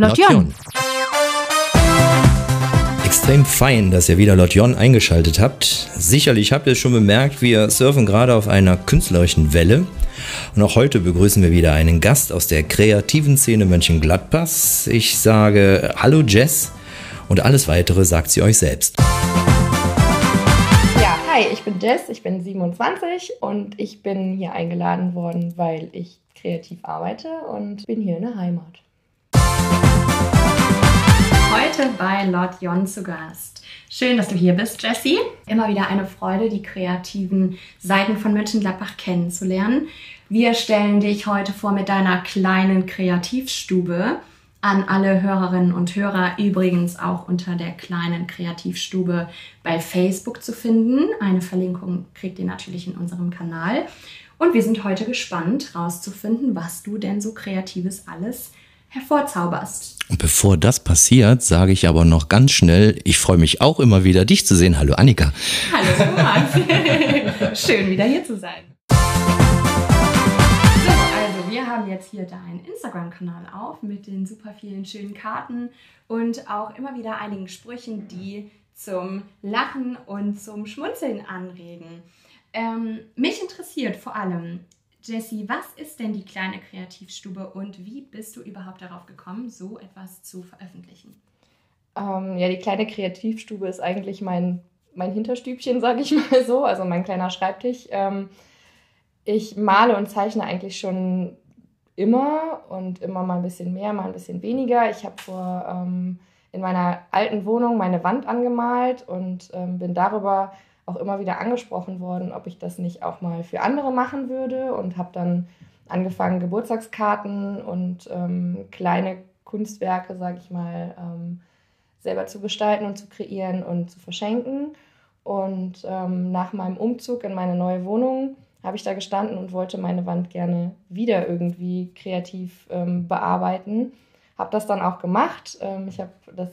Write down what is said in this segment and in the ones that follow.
Lotjon. Extrem fein, dass ihr wieder Lotjon eingeschaltet habt. Sicherlich habt ihr es schon bemerkt, wir surfen gerade auf einer künstlerischen Welle. Und auch heute begrüßen wir wieder einen Gast aus der kreativen Szene Mönchengladbachs. Ich sage Hallo Jess und alles weitere sagt sie euch selbst. Ja, hi, ich bin Jess, ich bin 27 und ich bin hier eingeladen worden, weil ich kreativ arbeite und bin hier in der Heimat heute bei Lord Jon zu Gast. Schön, dass du hier bist, Jessie. Immer wieder eine Freude, die kreativen Seiten von Mönchengladbach kennenzulernen. Wir stellen dich heute vor mit deiner kleinen Kreativstube. An alle Hörerinnen und Hörer übrigens auch unter der kleinen Kreativstube bei Facebook zu finden. Eine Verlinkung kriegt ihr natürlich in unserem Kanal. Und wir sind heute gespannt, herauszufinden, was du denn so Kreatives alles hervorzauberst. Und bevor das passiert, sage ich aber noch ganz schnell, ich freue mich auch immer wieder, dich zu sehen. Hallo Annika. Hallo Thomas. Schön wieder hier zu sein. So, also wir haben jetzt hier deinen Instagram-Kanal auf mit den super vielen schönen Karten und auch immer wieder einigen Sprüchen, die zum Lachen und zum Schmunzeln anregen. Ähm, mich interessiert vor allem, Jessie, was ist denn die kleine Kreativstube und wie bist du überhaupt darauf gekommen, so etwas zu veröffentlichen? Ähm, ja, die kleine Kreativstube ist eigentlich mein, mein Hinterstübchen, sage ich mal so, also mein kleiner Schreibtisch. Ähm, ich male und zeichne eigentlich schon immer und immer mal ein bisschen mehr, mal ein bisschen weniger. Ich habe vor ähm, in meiner alten Wohnung meine Wand angemalt und ähm, bin darüber auch immer wieder angesprochen worden, ob ich das nicht auch mal für andere machen würde und habe dann angefangen, Geburtstagskarten und ähm, kleine Kunstwerke, sage ich mal, ähm, selber zu gestalten und zu kreieren und zu verschenken. Und ähm, nach meinem Umzug in meine neue Wohnung habe ich da gestanden und wollte meine Wand gerne wieder irgendwie kreativ ähm, bearbeiten. Habe das dann auch gemacht. Ähm, ich habe, das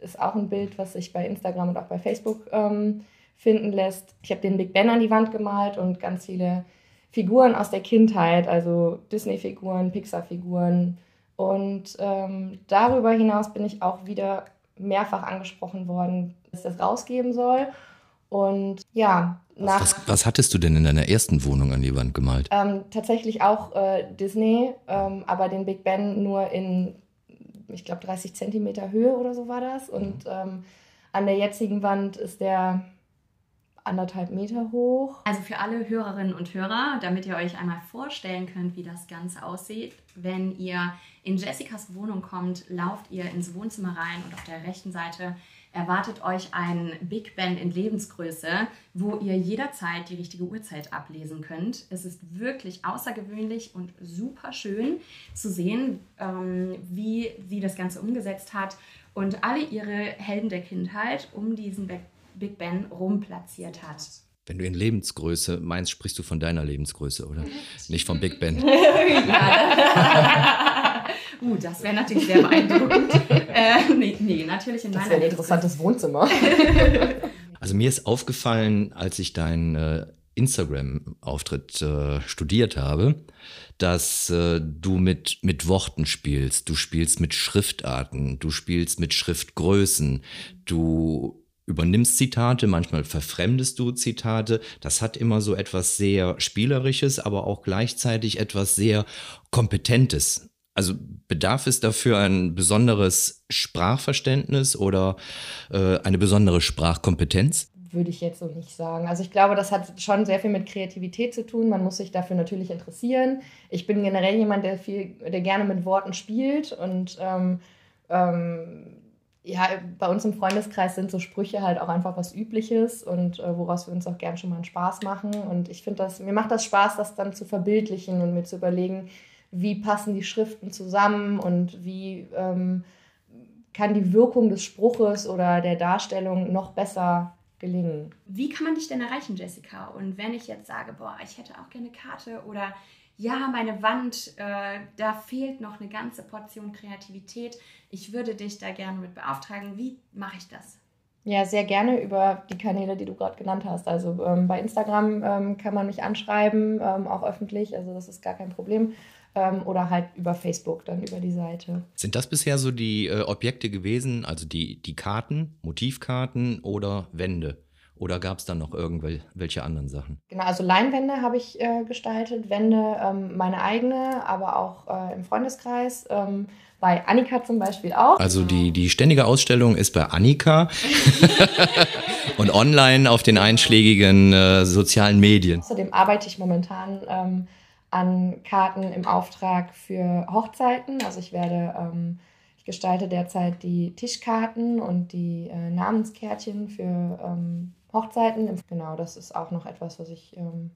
ist auch ein Bild, was ich bei Instagram und auch bei Facebook ähm, finden lässt. Ich habe den Big Ben an die Wand gemalt und ganz viele Figuren aus der Kindheit, also Disney-Figuren, Pixar-Figuren. Und ähm, darüber hinaus bin ich auch wieder mehrfach angesprochen worden, dass das rausgeben soll. Und ja, nach. Was, was, hattest du denn in deiner ersten Wohnung an die Wand gemalt? Ähm, tatsächlich auch äh, Disney, ähm, aber den Big Ben nur in, ich glaube, 30 Zentimeter Höhe oder so war das. Und ähm, an der jetzigen Wand ist der anderthalb Meter hoch. Also für alle Hörerinnen und Hörer, damit ihr euch einmal vorstellen könnt, wie das Ganze aussieht, wenn ihr in Jessicas Wohnung kommt, lauft ihr ins Wohnzimmer rein und auf der rechten Seite erwartet euch ein Big Ben in Lebensgröße, wo ihr jederzeit die richtige Uhrzeit ablesen könnt. Es ist wirklich außergewöhnlich und super schön zu sehen, ähm, wie sie das Ganze umgesetzt hat und alle ihre Helden der Kindheit um diesen Big Ben rumplatziert hat. Wenn du in Lebensgröße meinst, sprichst du von deiner Lebensgröße, oder? Nicht vom Big Ben. uh, das wäre natürlich sehr beeindruckend. äh, nee, nee, natürlich in das meiner Das wäre ein interessantes Wohnzimmer. also mir ist aufgefallen, als ich deinen äh, Instagram-Auftritt äh, studiert habe, dass äh, du mit, mit Worten spielst, du spielst mit Schriftarten, du spielst mit Schriftgrößen, du übernimmst Zitate, manchmal verfremdest du Zitate. Das hat immer so etwas sehr Spielerisches, aber auch gleichzeitig etwas sehr Kompetentes. Also bedarf es dafür ein besonderes Sprachverständnis oder äh, eine besondere Sprachkompetenz? Würde ich jetzt so nicht sagen. Also ich glaube, das hat schon sehr viel mit Kreativität zu tun. Man muss sich dafür natürlich interessieren. Ich bin generell jemand, der viel, der gerne mit Worten spielt und ähm, ähm, ja, bei uns im Freundeskreis sind so Sprüche halt auch einfach was Übliches und äh, woraus wir uns auch gern schon mal einen Spaß machen. Und ich finde das, mir macht das Spaß, das dann zu verbildlichen und mir zu überlegen, wie passen die Schriften zusammen und wie ähm, kann die Wirkung des Spruches oder der Darstellung noch besser gelingen. Wie kann man dich denn erreichen, Jessica? Und wenn ich jetzt sage, boah, ich hätte auch gerne Karte oder ja, meine Wand, äh, da fehlt noch eine ganze Portion Kreativität. Ich würde dich da gerne mit beauftragen. Wie mache ich das? Ja, sehr gerne über die Kanäle, die du gerade genannt hast. Also ähm, bei Instagram ähm, kann man mich anschreiben, ähm, auch öffentlich, also das ist gar kein Problem. Ähm, oder halt über Facebook, dann über die Seite. Sind das bisher so die äh, Objekte gewesen, also die, die Karten, Motivkarten oder Wände? Oder gab es dann noch irgendwelche anderen Sachen? Genau, also Leinwände habe ich äh, gestaltet, Wände ähm, meine eigene, aber auch äh, im Freundeskreis. Ähm, bei Annika zum Beispiel auch. Also die, die ständige Ausstellung ist bei Annika und online auf den einschlägigen äh, sozialen Medien. Außerdem arbeite ich momentan ähm, an Karten im Auftrag für Hochzeiten. Also ich werde, ähm, gestalte derzeit die Tischkarten und die äh, Namenskärtchen für ähm, Hochzeiten. Genau, das ist auch noch etwas, was ich ähm,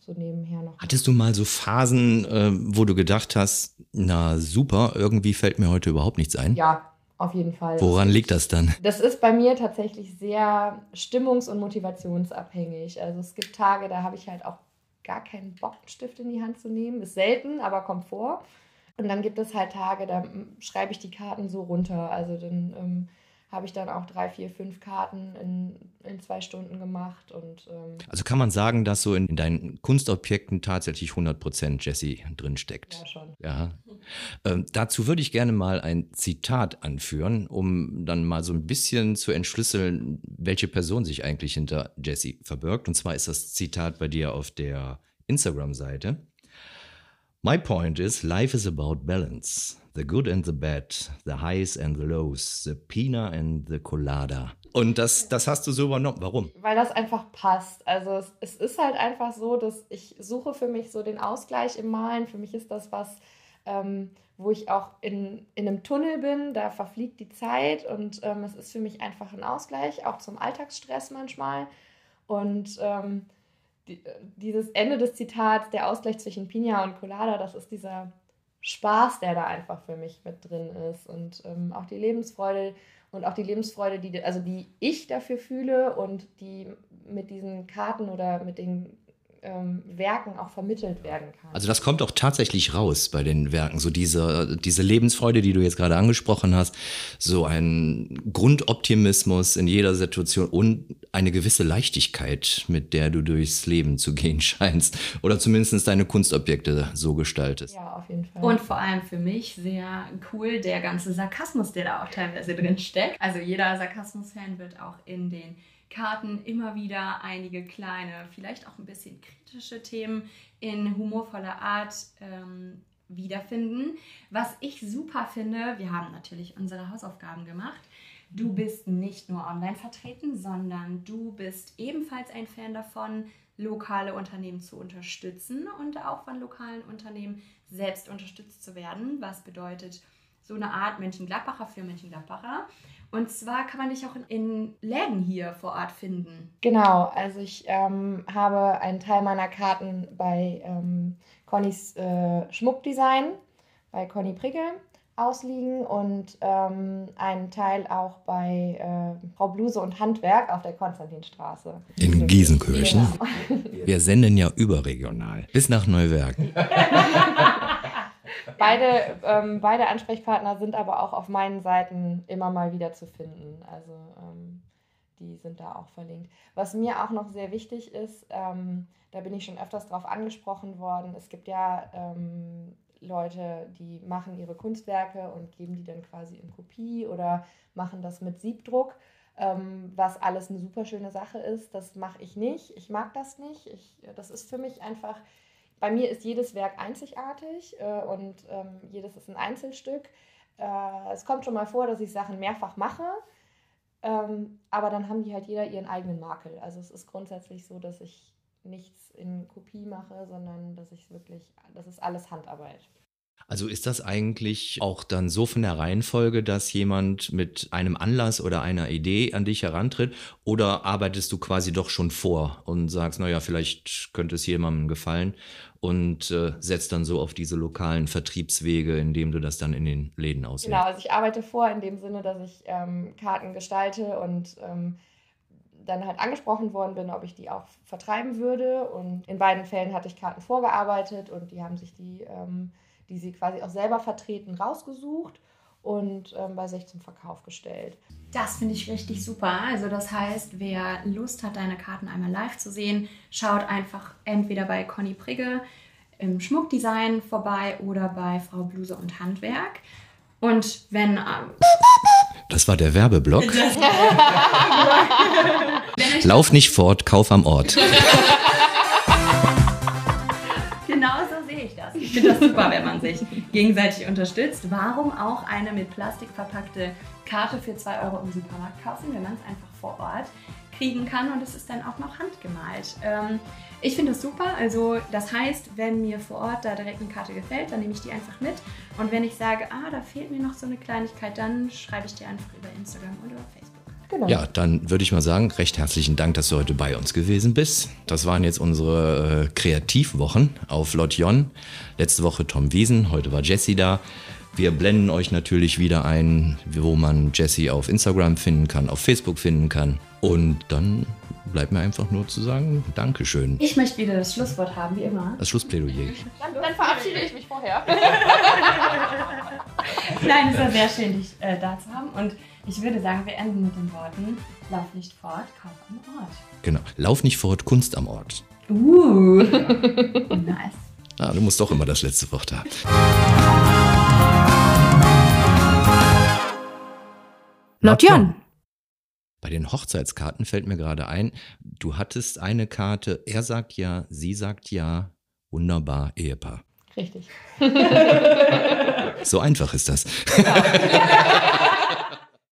so nebenher noch. Hattest du mal so Phasen, äh, wo du gedacht hast, na super, irgendwie fällt mir heute überhaupt nichts ein? Ja, auf jeden Fall. Woran liegt das dann? Das ist bei mir tatsächlich sehr stimmungs- und motivationsabhängig. Also es gibt Tage, da habe ich halt auch gar keinen Bock, einen Stift in die Hand zu nehmen. Ist selten, aber kommt vor. Und dann gibt es halt Tage, da schreibe ich die Karten so runter. Also dann ähm, habe ich dann auch drei, vier, fünf Karten in, in zwei Stunden gemacht. Und, ähm also kann man sagen, dass so in, in deinen Kunstobjekten tatsächlich 100% Jesse drinsteckt? Ja, schon. Ja. Ähm, dazu würde ich gerne mal ein Zitat anführen, um dann mal so ein bisschen zu entschlüsseln, welche Person sich eigentlich hinter Jesse verbirgt. Und zwar ist das Zitat bei dir auf der Instagram-Seite. My point is, life is about balance. The good and the bad, the highs and the lows, the pina and the colada. Und das, das hast du so übernommen. Warum? Weil das einfach passt. Also es, es ist halt einfach so, dass ich suche für mich so den Ausgleich im Malen. Für mich ist das was, ähm, wo ich auch in, in einem Tunnel bin. Da verfliegt die Zeit und ähm, es ist für mich einfach ein Ausgleich, auch zum Alltagsstress manchmal. Und ähm, die, dieses Ende des Zitats, der Ausgleich zwischen Pina und Colada, das ist dieser Spaß, der da einfach für mich mit drin ist. Und ähm, auch die Lebensfreude und auch die Lebensfreude, die also die ich dafür fühle und die mit diesen Karten oder mit den ähm, Werken auch vermittelt werden kann. Also das kommt auch tatsächlich raus bei den Werken, so diese, diese Lebensfreude, die du jetzt gerade angesprochen hast, so ein Grundoptimismus in jeder Situation und eine gewisse Leichtigkeit, mit der du durchs Leben zu gehen scheinst oder zumindest deine Kunstobjekte so gestaltest. Ja, auf jeden Fall. Und vor allem für mich sehr cool der ganze Sarkasmus, der da auch teilweise drin steckt. Also jeder Sarkasmus-Fan wird auch in den Karten immer wieder einige kleine, vielleicht auch ein bisschen kritische Themen in humorvoller Art ähm, wiederfinden. Was ich super finde, wir haben natürlich unsere Hausaufgaben gemacht. Du bist nicht nur online vertreten, sondern du bist ebenfalls ein Fan davon, lokale Unternehmen zu unterstützen und auch von lokalen Unternehmen selbst unterstützt zu werden. Was bedeutet so eine Art Mönchengladbacher für Mönchengladbacher. Und zwar kann man dich auch in, Läden hier vor Ort finden. Genau, also ich ähm, habe einen Teil meiner Karten bei ähm, Connys äh, Schmuckdesign, bei Conny Prigge ausliegen und ähm, einen Teil auch bei äh, Frau Bluse und Handwerk auf der Konstantinstraße. In Giesenkirchen. Genau. Wir senden ja überregional bis nach Neuwerk. beide, ähm, beide Ansprechpartner sind aber auch auf meinen Seiten immer mal wieder zu finden. Also ähm, die sind da auch verlinkt. Was mir auch noch sehr wichtig ist, ähm, da bin ich schon öfters drauf angesprochen worden, es gibt ja ähm, Leute, die machen ihre Kunstwerke und geben die dann quasi in Kopie oder machen das mit Siebdruck, ähm, was alles eine super schöne Sache ist. Das mache ich nicht. Ich mag das nicht. Ich, das ist für mich einfach bei mir ist jedes Werk einzigartig äh, und ähm, jedes ist ein Einzelstück. Äh, es kommt schon mal vor, dass ich Sachen mehrfach mache, ähm, aber dann haben die halt jeder ihren eigenen Makel. Also es ist grundsätzlich so, dass ich nichts in Kopie mache, sondern dass ich wirklich, das ist alles Handarbeit. Also ist das eigentlich auch dann so von der Reihenfolge, dass jemand mit einem Anlass oder einer Idee an dich herantritt? Oder arbeitest du quasi doch schon vor und sagst, naja, vielleicht könnte es jemandem gefallen und äh, setzt dann so auf diese lokalen Vertriebswege, indem du das dann in den Läden auswählst? Genau, also ich arbeite vor in dem Sinne, dass ich ähm, Karten gestalte und ähm, dann halt angesprochen worden bin, ob ich die auch vertreiben würde. Und in beiden Fällen hatte ich Karten vorgearbeitet und die haben sich die... Ähm, die sie quasi auch selber vertreten, rausgesucht. und ähm, bei sich zum Verkauf gestellt. Das finde ich richtig super. Also das heißt, wer Lust hat, deine Karten einmal live zu sehen, schaut einfach entweder bei Conny Prigge im Schmuckdesign vorbei oder bei Frau Bluse und Handwerk. Und wenn... Ähm, das war der Werbeblock. Lauf nicht fort, kauf am Ort. finde das super, wenn man sich gegenseitig unterstützt. Warum auch eine mit Plastik verpackte Karte für 2 Euro im Supermarkt kaufen, wenn man es einfach vor Ort kriegen kann und es ist dann auch noch handgemalt. Ähm, ich finde das super. Also das heißt, wenn mir vor Ort da direkt eine Karte gefällt, dann nehme ich die einfach mit. Und wenn ich sage, ah, da fehlt mir noch so eine Kleinigkeit, dann schreibe ich dir einfach über Instagram oder Facebook. Genau. Ja, dann würde ich mal sagen, recht herzlichen Dank, dass du heute bei uns gewesen bist. Das waren jetzt unsere äh, Kreativwochen auf Lotjon. Letzte Woche Tom Wiesen, heute war Jessie da. Wir blenden euch natürlich wieder ein, wo man Jessie auf Instagram finden kann, auf Facebook finden kann. Und dann bleibt mir einfach nur zu sagen, Dankeschön. Ich möchte wieder das Schlusswort haben, wie immer. Das Schlussplädoyer. Dann, dann verabschiede ich mich vorher. Nein, es war sehr schön, dich äh, da zu haben. Und ich würde sagen, wir enden mit den Worten: Lauf nicht fort, kauf am Ort. Genau. Lauf nicht fort, Kunst am Ort. Uh, nice. Ah, du musst doch immer das letzte Wort haben. Lotjon. Bei den Hochzeitskarten fällt mir gerade ein, du hattest eine Karte, er sagt ja, sie sagt ja, wunderbar, Ehepaar. Richtig. so einfach ist das. Ja.